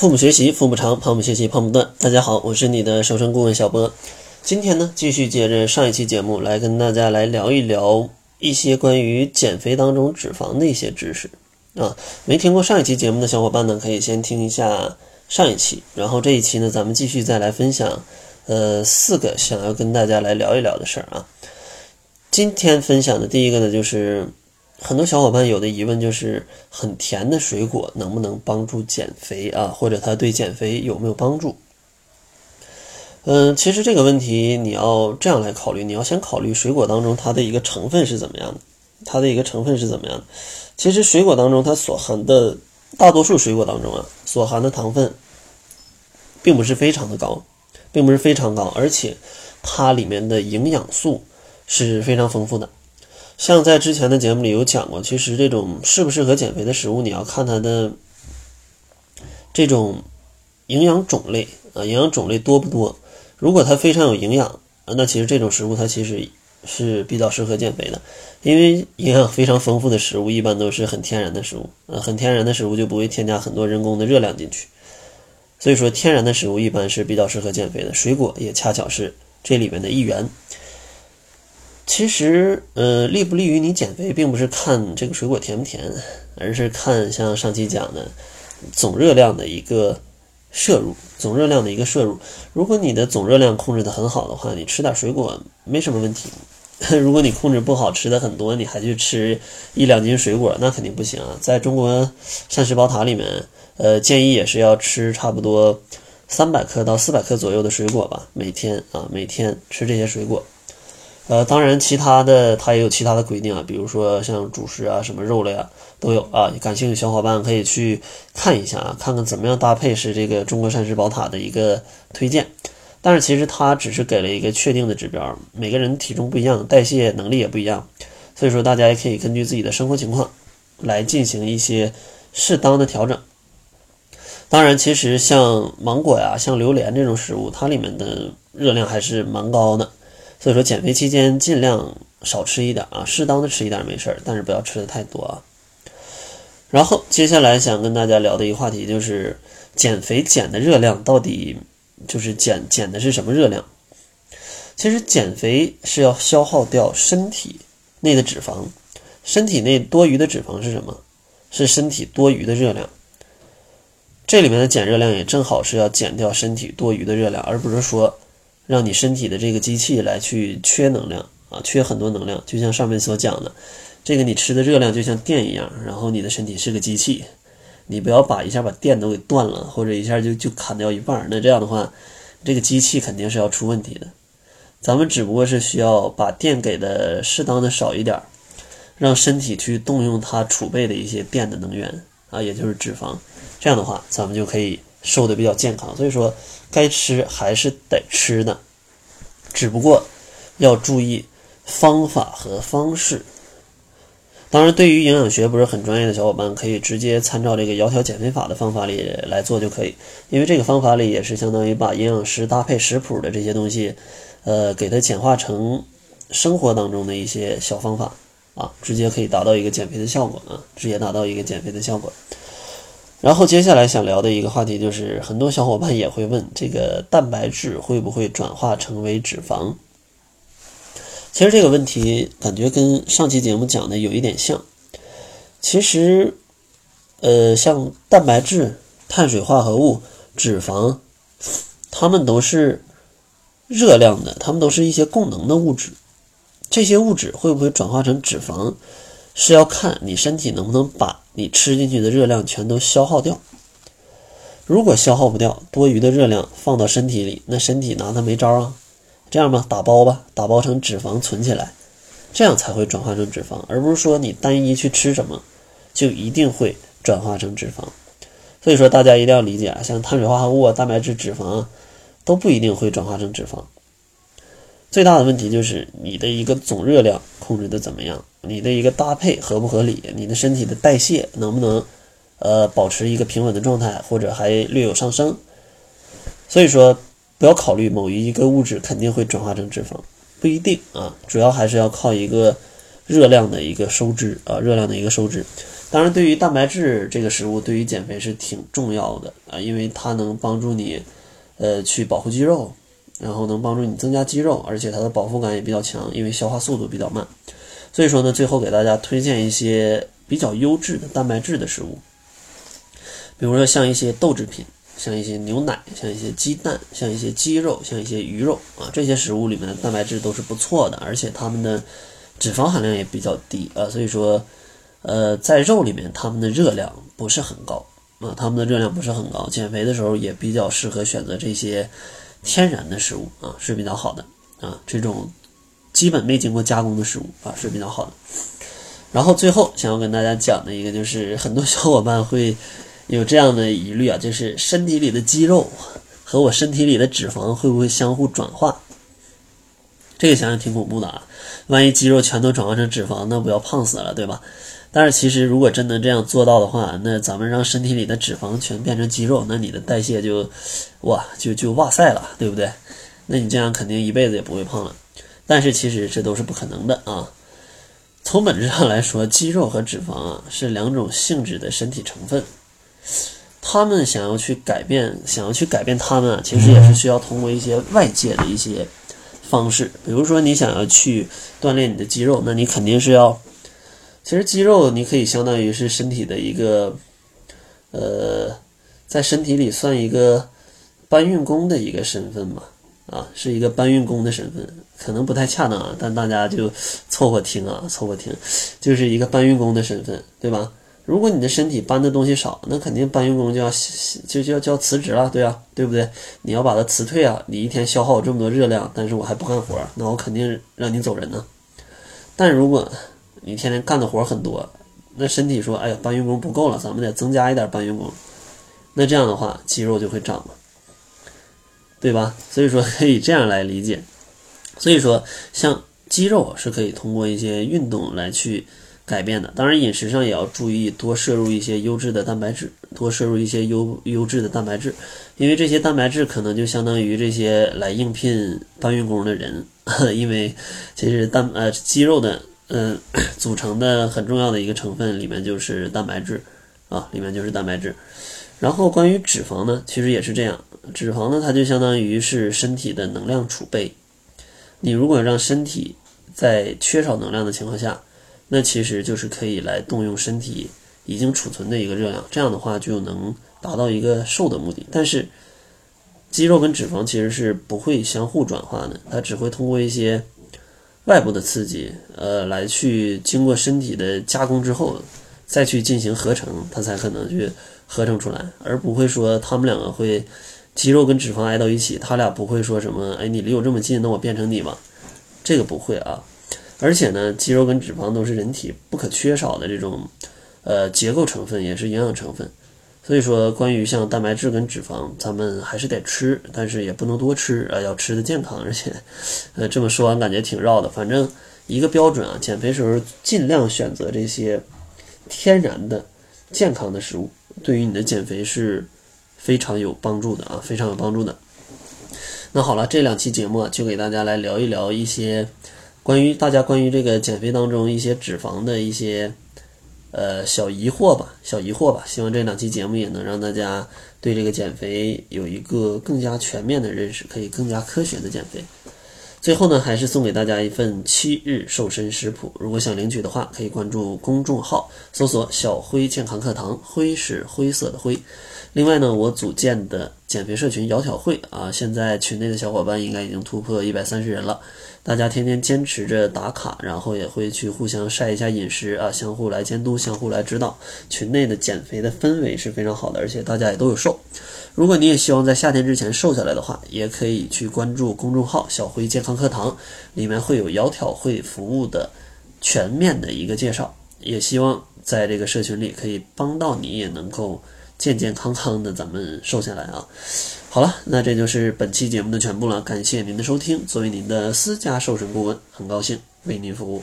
父母学习，父母长；胖母学习，胖不断。大家好，我是你的瘦身顾问小波。今天呢，继续接着上一期节目来跟大家来聊一聊一些关于减肥当中脂肪的一些知识啊。没听过上一期节目的小伙伴呢，可以先听一下上一期，然后这一期呢，咱们继续再来分享呃四个想要跟大家来聊一聊的事儿啊。今天分享的第一个呢，就是很多小伙伴有的疑问，就是很甜的水果能不能帮助减肥啊？或者它对减肥有没有帮助？嗯，其实这个问题你要这样来考虑，你要先考虑水果当中它的一个成分是怎么样的，它的一个成分是怎么样的。其实水果当中它所含的大多数水果当中啊，所含的糖分并不是非常的高，并不是非常高，而且它里面的营养素。是非常丰富的，像在之前的节目里有讲过，其实这种适不适合减肥的食物，你要看它的这种营养种类啊，营养种类多不多。如果它非常有营养那其实这种食物它其实是比较适合减肥的，因为营养非常丰富的食物一般都是很天然的食物，呃，很天然的食物就不会添加很多人工的热量进去，所以说天然的食物一般是比较适合减肥的，水果也恰巧是这里面的一员。其实，呃，利不利于你减肥，并不是看这个水果甜不甜，而是看像上期讲的总热量的一个摄入，总热量的一个摄入。如果你的总热量控制的很好的话，你吃点水果没什么问题。如果你控制不好，吃的很多，你还去吃一两斤水果，那肯定不行啊。在中国膳食宝塔里面，呃，建议也是要吃差不多三百克到四百克左右的水果吧，每天啊，每天吃这些水果。呃，当然，其他的它也有其他的规定啊，比如说像主食啊、什么肉类啊都有啊。感兴趣小伙伴可以去看一下啊，看看怎么样搭配是这个中国膳食宝塔的一个推荐。但是其实它只是给了一个确定的指标，每个人体重不一样，代谢能力也不一样，所以说大家也可以根据自己的生活情况来进行一些适当的调整。当然，其实像芒果呀、像榴莲这种食物，它里面的热量还是蛮高的。所以说，减肥期间尽量少吃一点啊，适当的吃一点没事儿，但是不要吃的太多啊。然后接下来想跟大家聊的一个话题就是，减肥减的热量到底就是减减的是什么热量？其实减肥是要消耗掉身体内的脂肪，身体内多余的脂肪是什么？是身体多余的热量。这里面的减热量也正好是要减掉身体多余的热量，而不是说。让你身体的这个机器来去缺能量啊，缺很多能量，就像上面所讲的，这个你吃的热量就像电一样，然后你的身体是个机器，你不要把一下把电都给断了，或者一下就就砍掉一半，那这样的话，这个机器肯定是要出问题的。咱们只不过是需要把电给的适当的少一点，让身体去动用它储备的一些电的能源啊，也就是脂肪，这样的话，咱们就可以。瘦的比较健康，所以说该吃还是得吃的，只不过要注意方法和方式。当然，对于营养学不是很专业的小伙伴，可以直接参照这个窈窕减肥法的方法里来做就可以，因为这个方法里也是相当于把营养师搭配食谱的这些东西，呃，给它简化成生活当中的一些小方法啊，直接可以达到一个减肥的效果啊，直接达到一个减肥的效果。然后接下来想聊的一个话题就是，很多小伙伴也会问，这个蛋白质会不会转化成为脂肪？其实这个问题感觉跟上期节目讲的有一点像。其实，呃，像蛋白质、碳水化合物、脂肪，它们都是热量的，它们都是一些供能的物质。这些物质会不会转化成脂肪？是要看你身体能不能把你吃进去的热量全都消耗掉。如果消耗不掉，多余的热量放到身体里，那身体拿它没招啊。这样吧，打包吧，打包成脂肪存起来，这样才会转化成脂肪，而不是说你单一去吃什么，就一定会转化成脂肪。所以说大家一定要理解啊，像碳水化合物啊、蛋白质、脂肪啊都不一定会转化成脂肪。最大的问题就是你的一个总热量控制的怎么样。你的一个搭配合不合理？你的身体的代谢能不能，呃，保持一个平稳的状态，或者还略有上升？所以说，不要考虑某一个物质肯定会转化成脂肪，不一定啊。主要还是要靠一个热量的一个收支啊，热量的一个收支。当然，对于蛋白质这个食物，对于减肥是挺重要的啊，因为它能帮助你，呃，去保护肌肉，然后能帮助你增加肌肉，而且它的饱腹感也比较强，因为消化速度比较慢。所以说呢，最后给大家推荐一些比较优质的蛋白质的食物，比如说像一些豆制品，像一些牛奶，像一些鸡蛋，像一些鸡肉，像一些鱼肉啊，这些食物里面的蛋白质都是不错的，而且它们的脂肪含量也比较低啊，所以说。呃，在肉里面，它们的热量不是很高啊，它们的热量不是很高。减肥的时候也比较适合选择这些天然的食物啊，是比较好的啊。这种基本没经过加工的食物啊是比较好的。然后最后想要跟大家讲的一个就是，很多小伙伴会有这样的疑虑啊，就是身体里的肌肉和我身体里的脂肪会不会相互转化？这个想想挺恐怖的啊，万一肌肉全都转化成脂肪，那不要胖死了，对吧？但是其实，如果真能这样做到的话，那咱们让身体里的脂肪全变成肌肉，那你的代谢就，哇，就就哇塞了，对不对？那你这样肯定一辈子也不会胖了。但是其实这都是不可能的啊。从本质上来说，肌肉和脂肪啊是两种性质的身体成分，他们想要去改变，想要去改变他们啊，其实也是需要通过一些外界的一些方式，比如说你想要去锻炼你的肌肉，那你肯定是要。其实肌肉你可以相当于是身体的一个，呃，在身体里算一个搬运工的一个身份嘛，啊，是一个搬运工的身份，可能不太恰当啊，但大家就凑合听啊，凑合听，就是一个搬运工的身份，对吧？如果你的身体搬的东西少，那肯定搬运工就要就就要就要辞职了，对啊，对不对？你要把它辞退啊，你一天消耗这么多热量，但是我还不干活，那我肯定让你走人呢。但如果你天天干的活很多，那身体说：“哎呀，搬运工不够了，咱们得增加一点搬运工。”那这样的话，肌肉就会长嘛，对吧？所以说可以这样来理解。所以说，像肌肉是可以通过一些运动来去改变的。当然，饮食上也要注意多摄入一些优质的蛋白质，多摄入一些优优质的蛋白质，因为这些蛋白质可能就相当于这些来应聘搬运工的人，因为其实蛋呃肌肉的。嗯，组成的很重要的一个成分里面就是蛋白质，啊，里面就是蛋白质。然后关于脂肪呢，其实也是这样，脂肪呢它就相当于是身体的能量储备。你如果让身体在缺少能量的情况下，那其实就是可以来动用身体已经储存的一个热量，这样的话就能达到一个瘦的目的。但是肌肉跟脂肪其实是不会相互转化的，它只会通过一些。外部的刺激，呃，来去经过身体的加工之后，再去进行合成，它才可能去合成出来，而不会说他们两个会肌肉跟脂肪挨到一起，他俩不会说什么，哎，你离我这么近，那我变成你吧，这个不会啊。而且呢，肌肉跟脂肪都是人体不可缺少的这种呃结构成分，也是营养成分。所以说，关于像蛋白质跟脂肪，咱们还是得吃，但是也不能多吃啊，要吃的健康。而且，呃，这么说完感觉挺绕的。反正一个标准啊，减肥时候尽量选择这些天然的、健康的食物，对于你的减肥是非常有帮助的啊，非常有帮助的。那好了，这两期节目就给大家来聊一聊一些关于大家关于这个减肥当中一些脂肪的一些。呃，小疑惑吧，小疑惑吧。希望这两期节目也能让大家对这个减肥有一个更加全面的认识，可以更加科学的减肥。最后呢，还是送给大家一份七日瘦身食谱。如果想领取的话，可以关注公众号，搜索“小辉健康课堂”，灰是灰色的灰。另外呢，我组建的减肥社群“窈窕会”啊，现在群内的小伙伴应该已经突破一百三十人了。大家天天坚持着打卡，然后也会去互相晒一下饮食啊，相互来监督，相互来指导。群内的减肥的氛围是非常好的，而且大家也都有瘦。如果你也希望在夏天之前瘦下来的话，也可以去关注公众号“小辉健康课堂”，里面会有窈窕会服务的全面的一个介绍。也希望在这个社群里可以帮到你，也能够健健康康的咱们瘦下来啊。好了，那这就是本期节目的全部了。感谢您的收听，作为您的私家瘦身顾问，很高兴为您服务。